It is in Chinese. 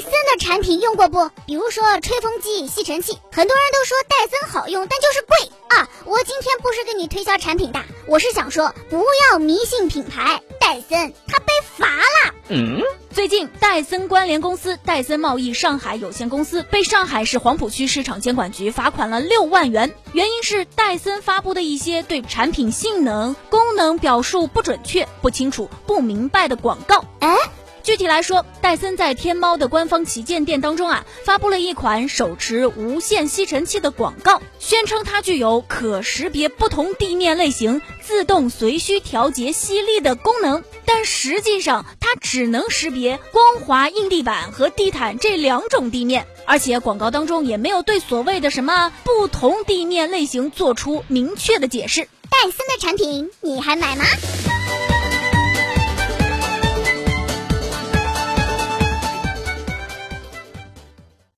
森的产品用过不？比如说吹风机、吸尘器，很多人都说戴森好用，但就是贵啊！我今天不是跟你推销产品的，我是想说不要迷信品牌，戴森它被罚了。嗯，最近戴森关联公司戴森贸易上海有限公司被上海市黄浦区市场监管局罚款了六万元，原因是戴森发布的一些对产品性能、功能表述不准确、不清楚、不明白的广告。哎。具体来说，戴森在天猫的官方旗舰店当中啊，发布了一款手持无线吸尘器的广告，宣称它具有可识别不同地面类型、自动随需调节吸力的功能，但实际上它只能识别光滑硬地板和地毯这两种地面，而且广告当中也没有对所谓的什么不同地面类型做出明确的解释。戴森的产品你还买吗？